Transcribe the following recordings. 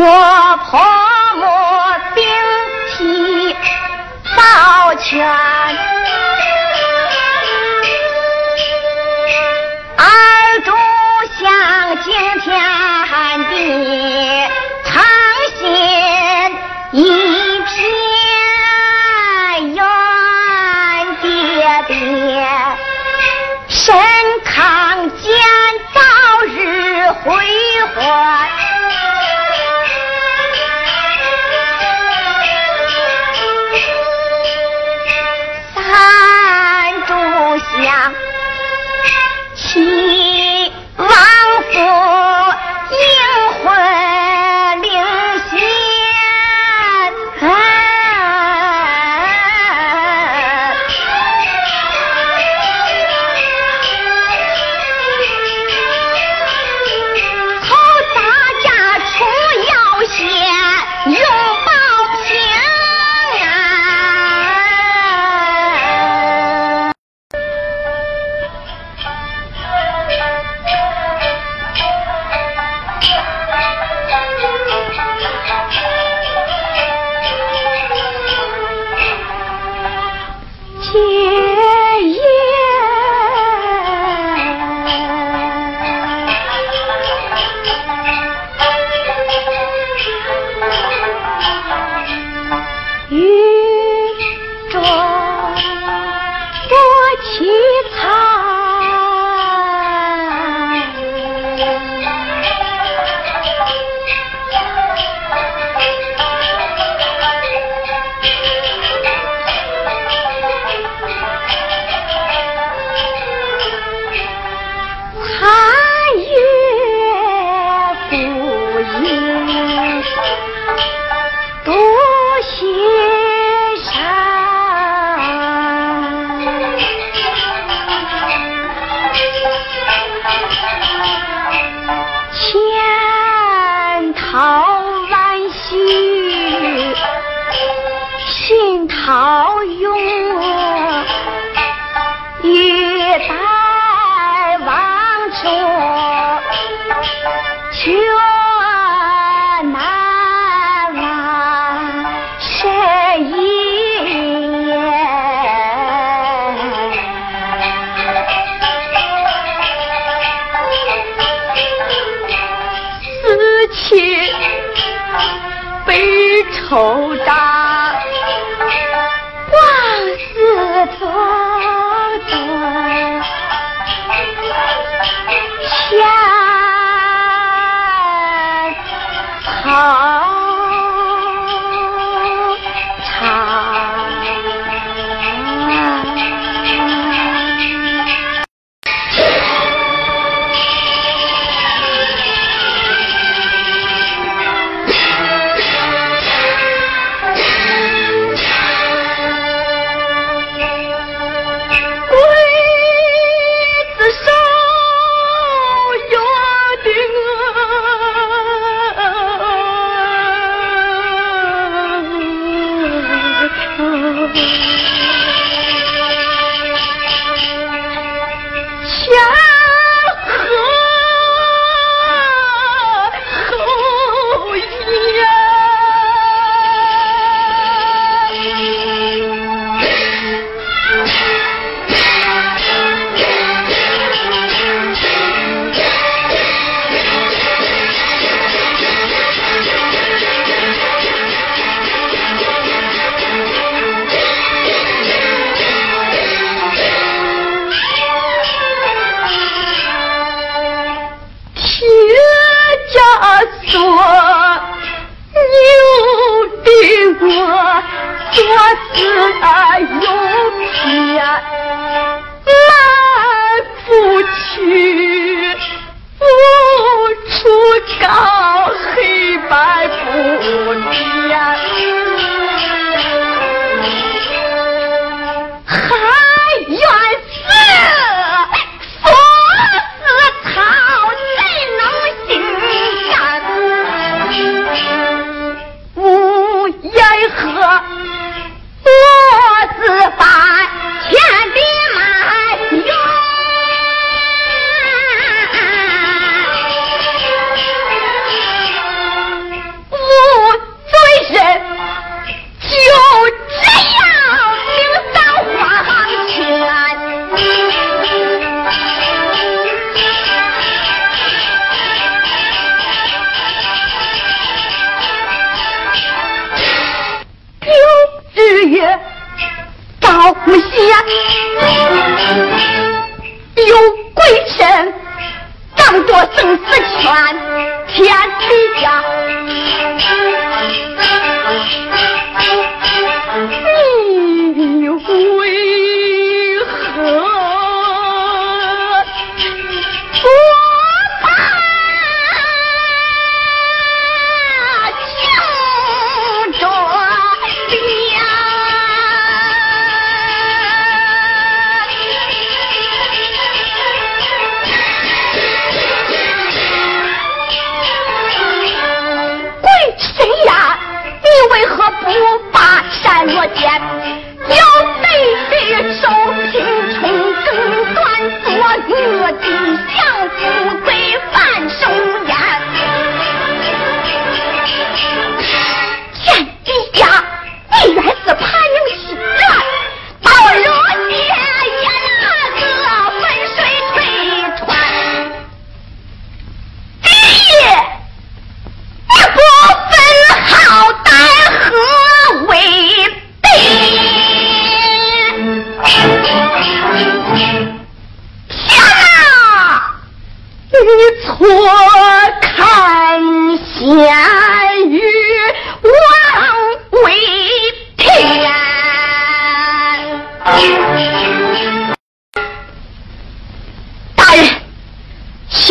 我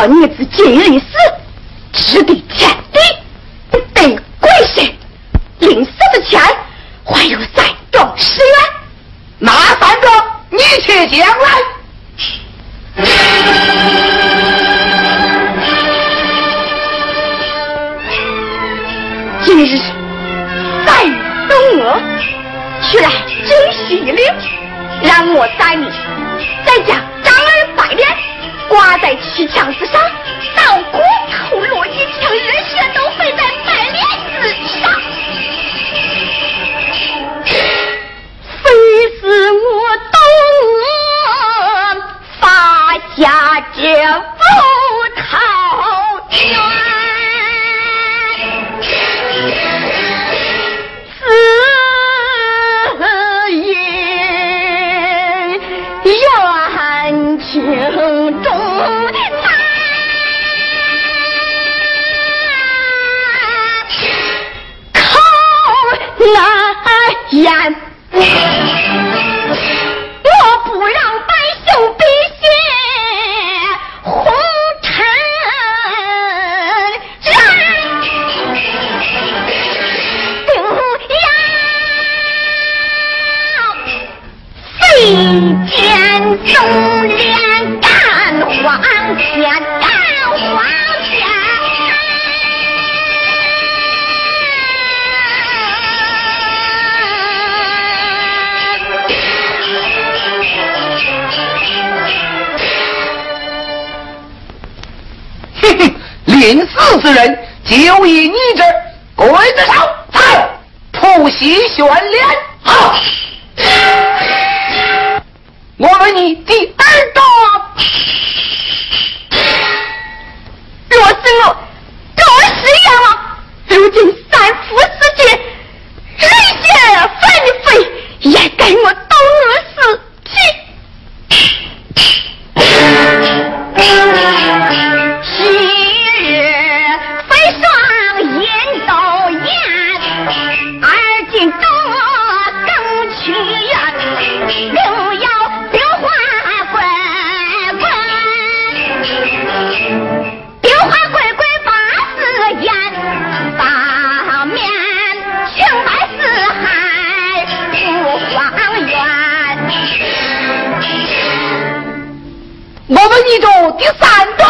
小女子，今日的事，只得天地，不得归谁。零死的钱，还有三多十元，那三多你去将来。今日带你跟我去来江西岭，让我带你再讲。挂在西墙之上，到骨头落一枪，人血都飞在白莲子上。非是我懂，发下这有重。难。口难言人就以你这鬼子手走突袭悬念好。我问你第二个给我记住第三个。